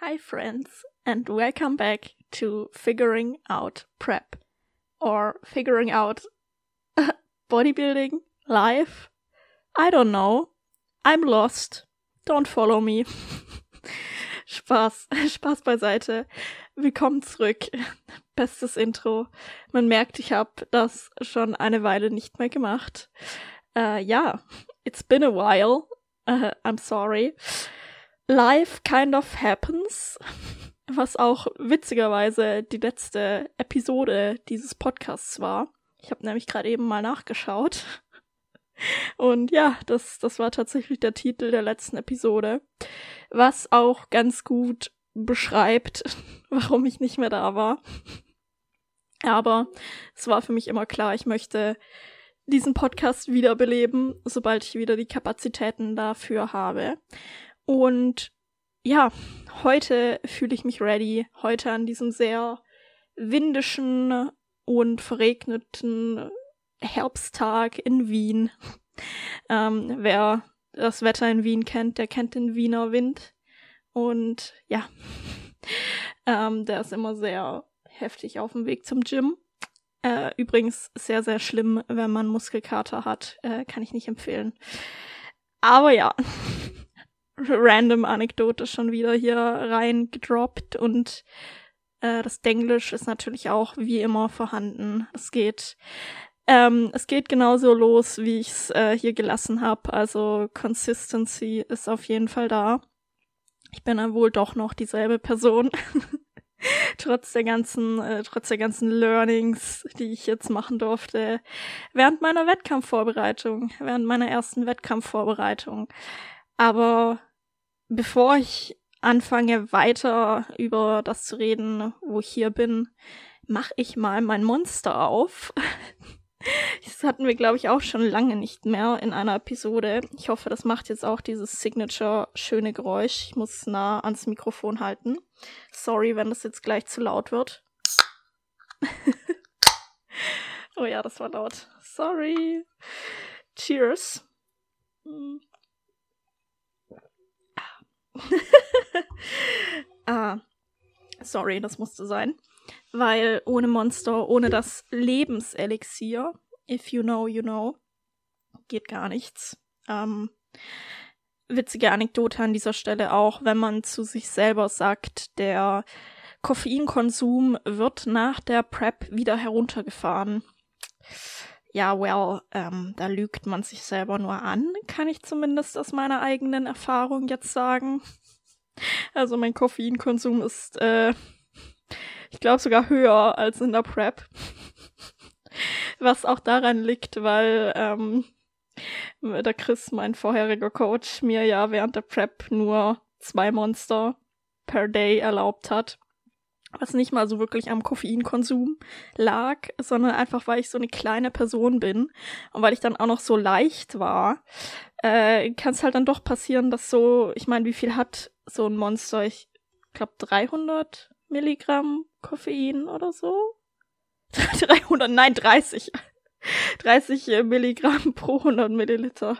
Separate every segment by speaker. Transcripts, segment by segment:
Speaker 1: Hi, friends, and welcome back to Figuring Out Prep or Figuring Out Bodybuilding Life. I don't know. I'm lost. Don't follow me. Spaß, Spaß beiseite. Willkommen zurück. Bestes Intro. Man merkt, ich habe das schon eine Weile nicht mehr gemacht. Uh, ja, it's been a while. Uh, I'm sorry. Life kind of happens, was auch witzigerweise die letzte Episode dieses Podcasts war. Ich habe nämlich gerade eben mal nachgeschaut. Und ja, das, das war tatsächlich der Titel der letzten Episode, was auch ganz gut beschreibt, warum ich nicht mehr da war. Aber es war für mich immer klar, ich möchte diesen Podcast wiederbeleben, sobald ich wieder die Kapazitäten dafür habe. Und ja, heute fühle ich mich ready. Heute an diesem sehr windischen und verregneten Herbsttag in Wien. Ähm, wer das Wetter in Wien kennt, der kennt den Wiener Wind. Und ja, ähm, der ist immer sehr heftig auf dem Weg zum Gym. Äh, übrigens sehr, sehr schlimm, wenn man Muskelkater hat. Äh, kann ich nicht empfehlen. Aber ja, random Anekdote schon wieder hier reingedroppt und äh, das Denglisch ist natürlich auch wie immer vorhanden. Es geht ähm, es geht genauso los, wie ich es äh, hier gelassen habe. Also Consistency ist auf jeden Fall da. Ich bin dann wohl doch noch dieselbe Person. trotz der ganzen, äh, trotz der ganzen Learnings, die ich jetzt machen durfte, während meiner Wettkampfvorbereitung, während meiner ersten Wettkampfvorbereitung. Aber bevor ich anfange weiter über das zu reden, wo ich hier bin, mache ich mal mein Monster auf. Das hatten wir, glaube ich, auch schon lange nicht mehr in einer Episode. Ich hoffe, das macht jetzt auch dieses Signature schöne Geräusch. Ich muss nah ans Mikrofon halten. Sorry, wenn das jetzt gleich zu laut wird. oh ja, das war laut. Sorry. Cheers. Sorry, das musste sein. Weil ohne Monster, ohne das Lebenselixier, if you know, you know, geht gar nichts. Ähm, witzige Anekdote an dieser Stelle auch, wenn man zu sich selber sagt, der Koffeinkonsum wird nach der Prep wieder heruntergefahren ja, well, ähm, da lügt man sich selber nur an, kann ich zumindest aus meiner eigenen Erfahrung jetzt sagen. Also mein Koffeinkonsum ist, äh, ich glaube sogar höher als in der Prep. Was auch daran liegt, weil ähm, der Chris, mein vorheriger Coach, mir ja während der Prep nur zwei Monster per Day erlaubt hat was nicht mal so wirklich am Koffeinkonsum lag, sondern einfach, weil ich so eine kleine Person bin und weil ich dann auch noch so leicht war, äh, kann es halt dann doch passieren, dass so, ich meine, wie viel hat so ein Monster? Ich glaube 300 Milligramm Koffein oder so? 300, nein, 30. 30 äh, Milligramm pro 100 Milliliter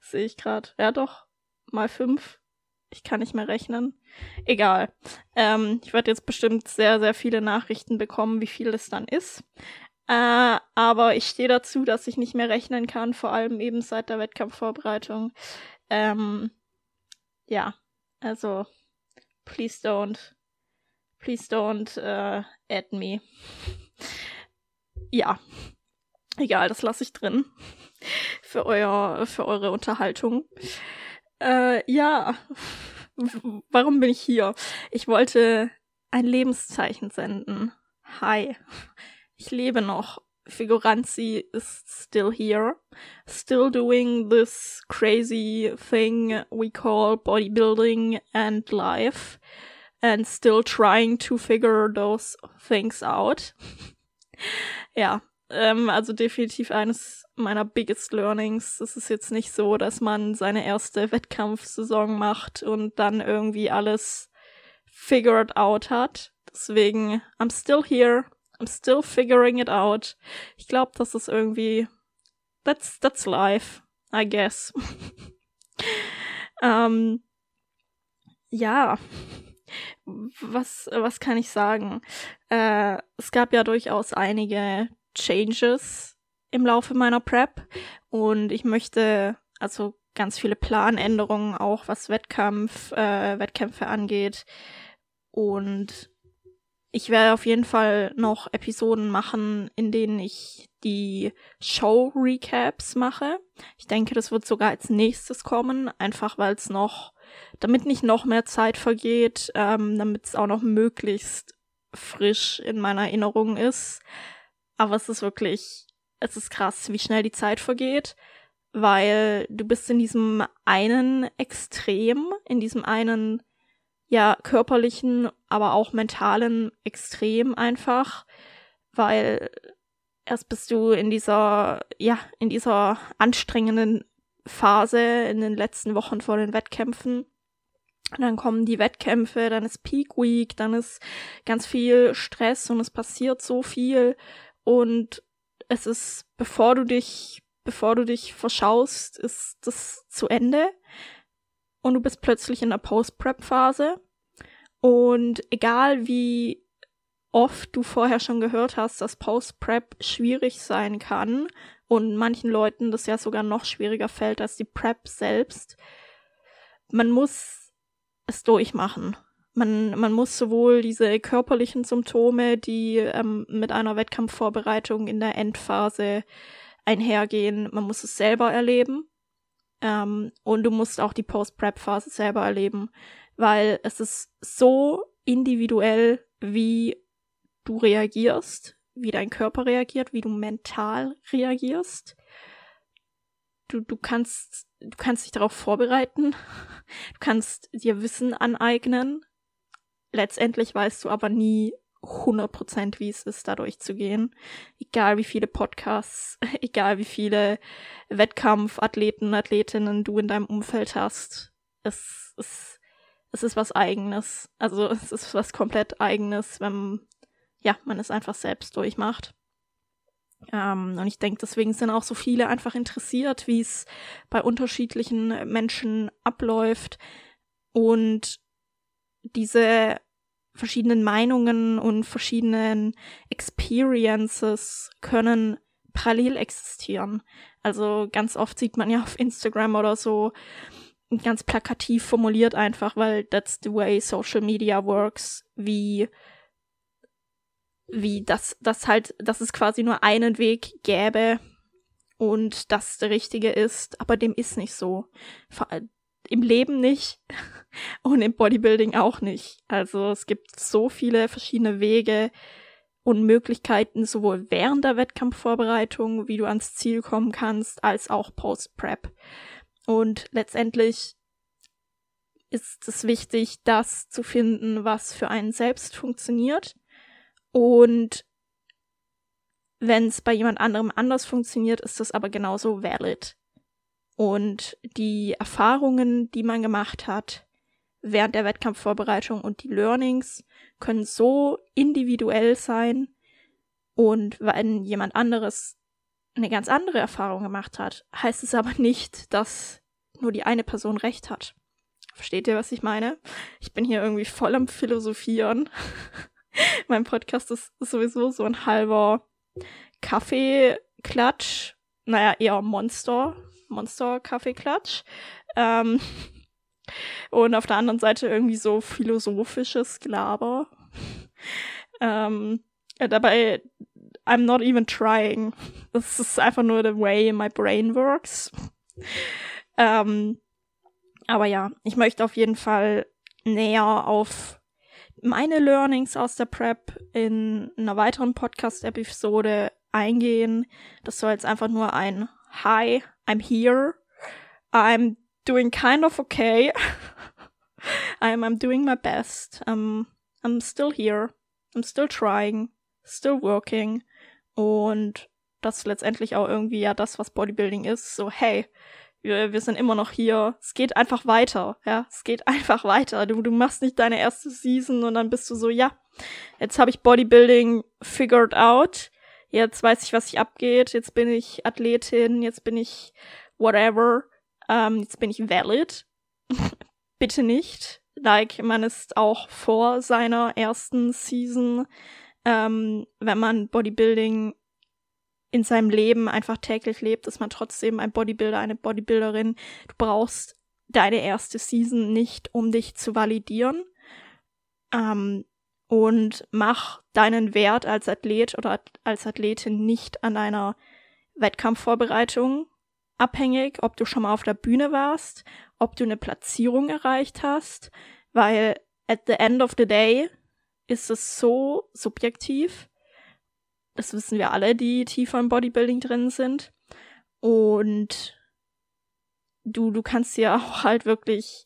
Speaker 1: sehe ich gerade. Ja doch, mal fünf ich kann nicht mehr rechnen. Egal. Ähm, ich werde jetzt bestimmt sehr, sehr viele Nachrichten bekommen, wie viel es dann ist. Äh, aber ich stehe dazu, dass ich nicht mehr rechnen kann, vor allem eben seit der Wettkampfvorbereitung. Ähm, ja, also please don't, please don't uh, add me. ja, egal, das lasse ich drin für euer, für eure Unterhaltung. Äh, ja, warum bin ich hier? Ich wollte ein Lebenszeichen senden. Hi, ich lebe noch. Figuranzi is still here, still doing this crazy thing we call bodybuilding and life, and still trying to figure those things out. ja, ähm, also definitiv eines meiner biggest learnings. Es ist jetzt nicht so, dass man seine erste Wettkampfsaison macht und dann irgendwie alles figured out hat. Deswegen, I'm still here. I'm still figuring it out. Ich glaube, das ist irgendwie, that's, that's life, I guess. ähm, ja. was, was kann ich sagen? Äh, es gab ja durchaus einige Changes im Laufe meiner Prep und ich möchte also ganz viele Planänderungen auch, was Wettkampf, äh, Wettkämpfe angeht. Und ich werde auf jeden Fall noch Episoden machen, in denen ich die Show-Recaps mache. Ich denke, das wird sogar als nächstes kommen, einfach weil es noch, damit nicht noch mehr Zeit vergeht, ähm, damit es auch noch möglichst frisch in meiner Erinnerung ist. Aber es ist wirklich, es ist krass, wie schnell die Zeit vergeht, weil du bist in diesem einen Extrem, in diesem einen ja körperlichen, aber auch mentalen Extrem einfach, weil erst bist du in dieser ja in dieser anstrengenden Phase in den letzten Wochen vor den Wettkämpfen. dann kommen die Wettkämpfe, dann ist Peak Week, dann ist ganz viel Stress und es passiert so viel und es ist, bevor du dich, bevor du dich verschaust, ist das zu Ende und du bist plötzlich in der Post-Prep-Phase. Und egal wie oft du vorher schon gehört hast, dass Post-Prep schwierig sein kann und manchen Leuten das ja sogar noch schwieriger fällt als die Prep selbst, man muss es durchmachen. Man, man muss sowohl diese körperlichen Symptome, die ähm, mit einer Wettkampfvorbereitung in der Endphase einhergehen, man muss es selber erleben. Ähm, und du musst auch die Post-Prep-Phase selber erleben, weil es ist so individuell, wie du reagierst, wie dein Körper reagiert, wie du mental reagierst. Du, du kannst, du kannst dich darauf vorbereiten. Du kannst dir Wissen aneignen. Letztendlich weißt du aber nie 100% wie es ist, da durchzugehen. Egal wie viele Podcasts, egal wie viele Wettkampfathleten, Athletinnen du in deinem Umfeld hast. Es, es, es ist was eigenes. Also es ist was komplett eigenes, wenn ja, man es einfach selbst durchmacht. Ähm, und ich denke, deswegen sind auch so viele einfach interessiert, wie es bei unterschiedlichen Menschen abläuft. Und diese verschiedenen Meinungen und verschiedenen Experiences können parallel existieren. Also ganz oft sieht man ja auf Instagram oder so ganz plakativ formuliert einfach, weil that's the way social media works, wie wie das, das halt, dass es quasi nur einen Weg gäbe und das der richtige ist, aber dem ist nicht so. Im Leben nicht und im Bodybuilding auch nicht. Also es gibt so viele verschiedene Wege und Möglichkeiten, sowohl während der Wettkampfvorbereitung, wie du ans Ziel kommen kannst, als auch Post-Prep. Und letztendlich ist es wichtig, das zu finden, was für einen selbst funktioniert und wenn es bei jemand anderem anders funktioniert, ist das aber genauso valid. Und die Erfahrungen, die man gemacht hat während der Wettkampfvorbereitung und die Learnings können so individuell sein. Und wenn jemand anderes eine ganz andere Erfahrung gemacht hat, heißt es aber nicht, dass nur die eine Person recht hat. Versteht ihr, was ich meine? Ich bin hier irgendwie voll am Philosophieren. mein Podcast ist sowieso so ein halber Kaffeeklatsch. Naja, eher Monster. Monster-Kaffeeklatsch. Ähm, und auf der anderen Seite irgendwie so philosophisches Gelaber. ähm, dabei, I'm not even trying. Das ist einfach nur the way my brain works. ähm, aber ja, ich möchte auf jeden Fall näher auf meine Learnings aus der Prep in einer weiteren Podcast-Episode eingehen. Das soll jetzt einfach nur ein Hi, I'm here. I'm doing kind of okay. I'm, I'm doing my best. I'm, I'm still here. I'm still trying. Still working. Und das ist letztendlich auch irgendwie ja das, was Bodybuilding ist. So, hey, wir, wir sind immer noch hier. Es geht einfach weiter, ja. Es geht einfach weiter. Du, du machst nicht deine erste Season und dann bist du so, ja, jetzt habe ich Bodybuilding figured out. Jetzt weiß ich, was sich abgeht. Jetzt bin ich Athletin. Jetzt bin ich whatever. Ähm, jetzt bin ich valid. Bitte nicht. like man ist auch vor seiner ersten Season, ähm, wenn man Bodybuilding in seinem Leben einfach täglich lebt, ist man trotzdem ein Bodybuilder, eine Bodybuilderin. Du brauchst deine erste Season nicht, um dich zu validieren. Ähm, und mach deinen Wert als Athlet oder als Athletin nicht an deiner Wettkampfvorbereitung abhängig, ob du schon mal auf der Bühne warst, ob du eine Platzierung erreicht hast, weil at the end of the day ist es so subjektiv. Das wissen wir alle, die tiefer im Bodybuilding drin sind. Und du, du kannst ja auch halt wirklich,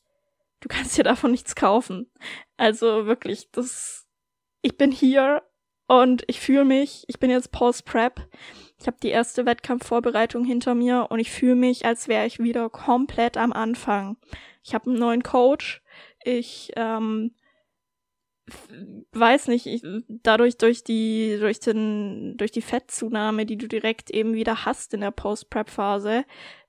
Speaker 1: du kannst dir davon nichts kaufen. Also wirklich, das, ich bin hier und ich fühle mich, ich bin jetzt Post-Prep. Ich habe die erste Wettkampfvorbereitung hinter mir und ich fühle mich, als wäre ich wieder komplett am Anfang. Ich habe einen neuen Coach. Ich ähm, weiß nicht, ich, dadurch durch die durch den durch die Fettzunahme, die du direkt eben wieder hast in der Post-Prep-Phase.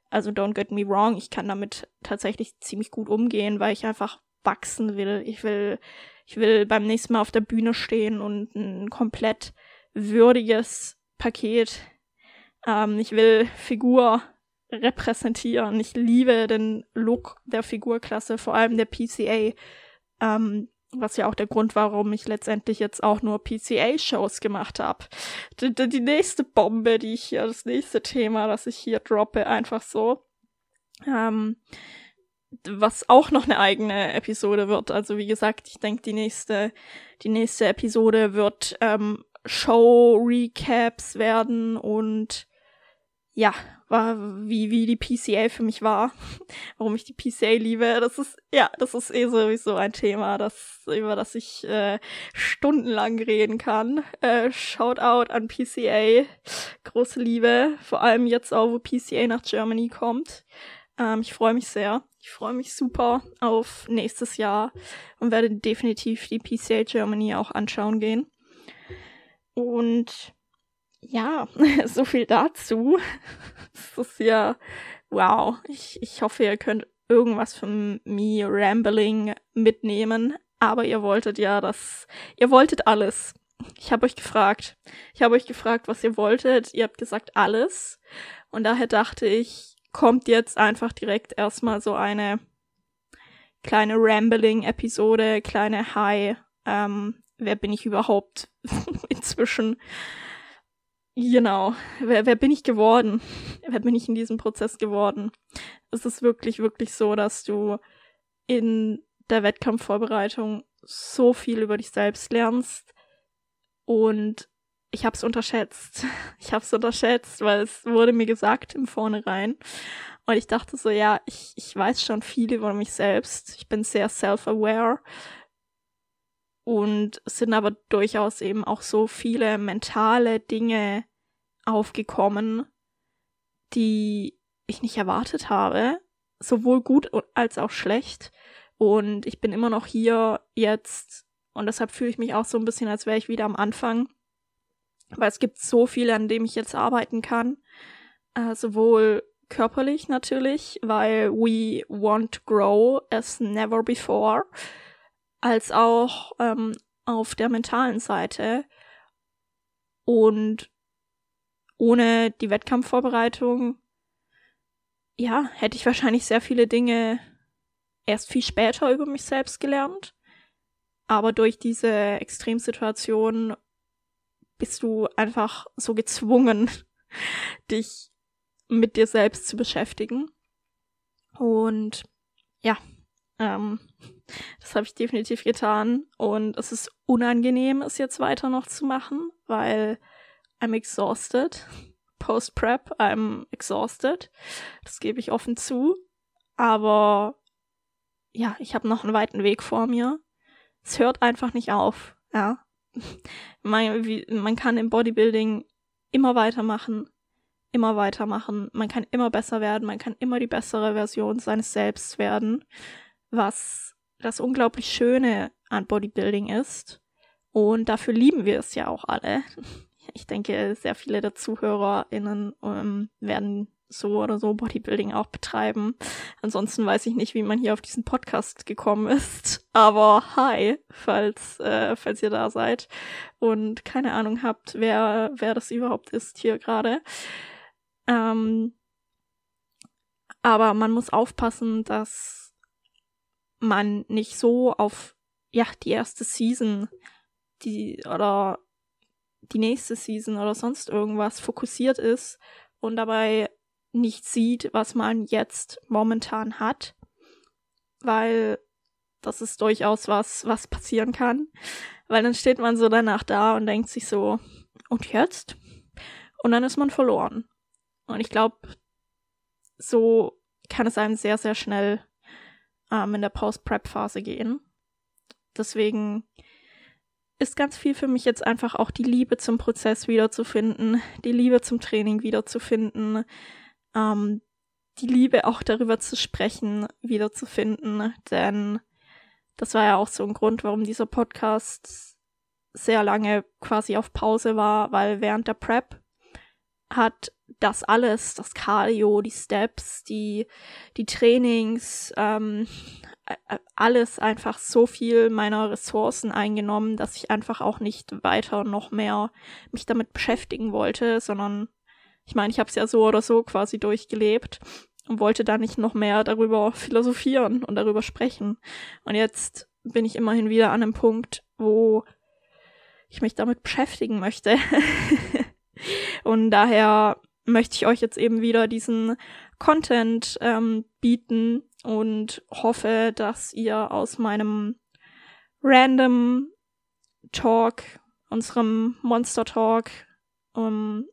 Speaker 1: Also don't get me wrong, ich kann damit tatsächlich ziemlich gut umgehen, weil ich einfach wachsen will. Ich will ich will beim nächsten Mal auf der Bühne stehen und ein komplett würdiges Paket. Ähm, ich will Figur repräsentieren. Ich liebe den Look der Figurklasse, vor allem der PCA. Ähm, was ja auch der Grund war, warum ich letztendlich jetzt auch nur PCA-Shows gemacht habe. Die, die, nächste Bombe, die ich hier, das nächste Thema, das ich hier droppe, einfach so. Ähm, was auch noch eine eigene Episode wird. Also wie gesagt, ich denke, die nächste, die nächste Episode wird ähm, Show-Recaps werden und ja, war, wie, wie die PCA für mich war, warum ich die PCA liebe. Das ist, ja, das ist eh sowieso ein Thema, das, über das ich äh, stundenlang reden kann. Äh, Shoutout an PCA. Große Liebe. Vor allem jetzt auch, wo PCA nach Germany kommt. Ähm, ich freue mich sehr. Ich freue mich super auf nächstes Jahr und werde definitiv die PCA Germany auch anschauen gehen. Und ja, so viel dazu. Das ist ja, wow. Ich, ich hoffe, ihr könnt irgendwas von me rambling mitnehmen. Aber ihr wolltet ja das, ihr wolltet alles. Ich habe euch gefragt. Ich habe euch gefragt, was ihr wolltet. Ihr habt gesagt alles. Und daher dachte ich, kommt jetzt einfach direkt erstmal so eine kleine Rambling-Episode, kleine Hi. Ähm, wer bin ich überhaupt inzwischen? Genau. Wer, wer bin ich geworden? Wer bin ich in diesem Prozess geworden? Es ist wirklich, wirklich so, dass du in der Wettkampfvorbereitung so viel über dich selbst lernst und ich hab's unterschätzt. Ich hab's unterschätzt, weil es wurde mir gesagt im Vornherein. Und ich dachte so, ja, ich, ich weiß schon viel über mich selbst. Ich bin sehr self-aware und es sind aber durchaus eben auch so viele mentale Dinge aufgekommen, die ich nicht erwartet habe, sowohl gut als auch schlecht. Und ich bin immer noch hier jetzt und deshalb fühle ich mich auch so ein bisschen, als wäre ich wieder am Anfang, weil es gibt so viel, an dem ich jetzt arbeiten kann, äh, sowohl körperlich natürlich, weil we want to grow as never before als auch ähm, auf der mentalen Seite. Und ohne die Wettkampfvorbereitung, ja, hätte ich wahrscheinlich sehr viele Dinge erst viel später über mich selbst gelernt. Aber durch diese Extremsituation bist du einfach so gezwungen, dich mit dir selbst zu beschäftigen. Und ja, ähm, das habe ich definitiv getan. Und es ist unangenehm, es jetzt weiter noch zu machen, weil I'm exhausted. Post-Prep, I'm exhausted. Das gebe ich offen zu. Aber ja, ich habe noch einen weiten Weg vor mir. Es hört einfach nicht auf. Ja. Man, wie, man kann im Bodybuilding immer weitermachen, immer weitermachen. Man kann immer besser werden, man kann immer die bessere Version seines Selbst werden was das unglaublich Schöne an Bodybuilding ist. Und dafür lieben wir es ja auch alle. Ich denke, sehr viele der ZuhörerInnen ähm, werden so oder so Bodybuilding auch betreiben. Ansonsten weiß ich nicht, wie man hier auf diesen Podcast gekommen ist. Aber hi, falls, äh, falls ihr da seid und keine Ahnung habt, wer, wer das überhaupt ist hier gerade. Ähm, aber man muss aufpassen, dass man nicht so auf ja die erste Season die oder die nächste Season oder sonst irgendwas fokussiert ist und dabei nicht sieht, was man jetzt momentan hat, weil das ist durchaus was, was passieren kann, weil dann steht man so danach da und denkt sich so, und jetzt? Und dann ist man verloren. Und ich glaube, so kann es einem sehr, sehr schnell ähm, in der Post-Prep-Phase gehen. Deswegen ist ganz viel für mich jetzt einfach auch die Liebe zum Prozess wiederzufinden, die Liebe zum Training wiederzufinden, ähm, die Liebe auch darüber zu sprechen wiederzufinden, denn das war ja auch so ein Grund, warum dieser Podcast sehr lange quasi auf Pause war, weil während der Prep hat das alles, das Cardio, die Steps, die, die Trainings, ähm, alles einfach so viel meiner Ressourcen eingenommen, dass ich einfach auch nicht weiter noch mehr mich damit beschäftigen wollte, sondern ich meine, ich habe es ja so oder so quasi durchgelebt und wollte da nicht noch mehr darüber philosophieren und darüber sprechen. Und jetzt bin ich immerhin wieder an einem Punkt, wo ich mich damit beschäftigen möchte. und daher möchte ich euch jetzt eben wieder diesen Content ähm, bieten und hoffe, dass ihr aus meinem random Talk, unserem Monster Talk, um, ja,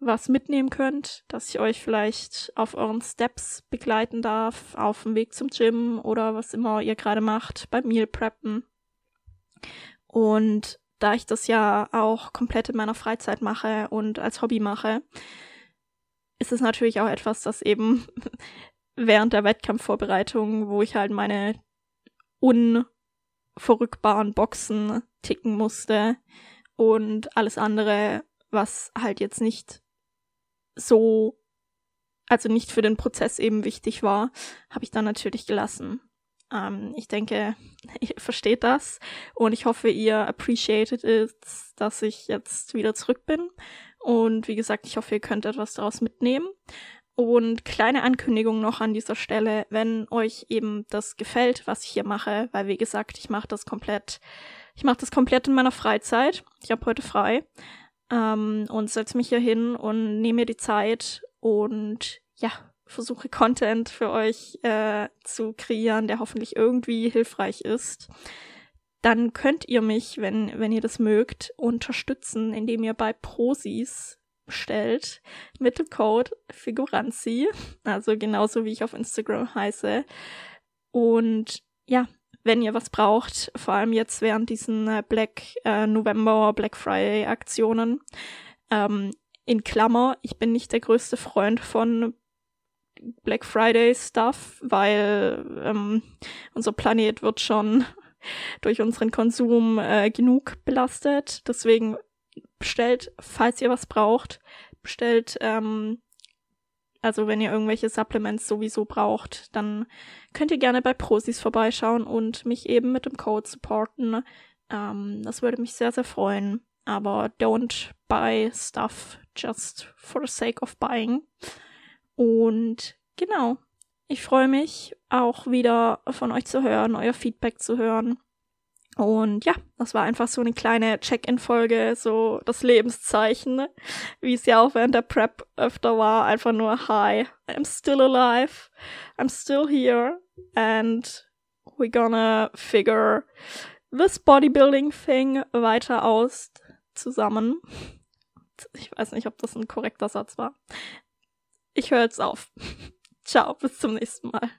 Speaker 1: was mitnehmen könnt, dass ich euch vielleicht auf euren Steps begleiten darf, auf dem Weg zum Gym oder was immer ihr gerade macht, beim Meal Preppen. Und da ich das ja auch komplett in meiner Freizeit mache und als Hobby mache, ist es natürlich auch etwas, das eben während der Wettkampfvorbereitung, wo ich halt meine unverrückbaren Boxen ticken musste und alles andere, was halt jetzt nicht so, also nicht für den Prozess eben wichtig war, habe ich dann natürlich gelassen. Ähm, ich denke, ihr versteht das und ich hoffe, ihr appreciated it, dass ich jetzt wieder zurück bin. Und wie gesagt, ich hoffe, ihr könnt etwas daraus mitnehmen. Und kleine Ankündigung noch an dieser Stelle, wenn euch eben das gefällt, was ich hier mache, weil wie gesagt, ich mache das komplett, ich mache das komplett in meiner Freizeit. Ich habe heute frei ähm, und setze mich hier hin und nehme mir die Zeit und ja, versuche Content für euch äh, zu kreieren, der hoffentlich irgendwie hilfreich ist, dann könnt ihr mich, wenn, wenn ihr das mögt, unterstützen, indem ihr bei Prosis bestellt. Mittelcode Figuranzi, also genauso wie ich auf Instagram heiße. Und ja, wenn ihr was braucht, vor allem jetzt während diesen äh, Black äh, November, Black Friday Aktionen, ähm, in Klammer, ich bin nicht der größte Freund von Black Friday Stuff, weil ähm, unser Planet wird schon durch unseren Konsum äh, genug belastet. Deswegen bestellt, falls ihr was braucht, bestellt, ähm, also wenn ihr irgendwelche Supplements sowieso braucht, dann könnt ihr gerne bei Prosis vorbeischauen und mich eben mit dem Code supporten. Ähm, das würde mich sehr, sehr freuen. Aber don't buy stuff just for the sake of buying. Und genau, ich freue mich auch wieder von euch zu hören, euer Feedback zu hören. Und ja, das war einfach so eine kleine Check-in-Folge, so das Lebenszeichen, wie es ja auch während der Prep öfter war. Einfach nur, hi, I'm still alive, I'm still here, and we're gonna figure this bodybuilding thing weiter aus zusammen. Ich weiß nicht, ob das ein korrekter Satz war. Ich höre jetzt auf. Ciao, bis zum nächsten Mal.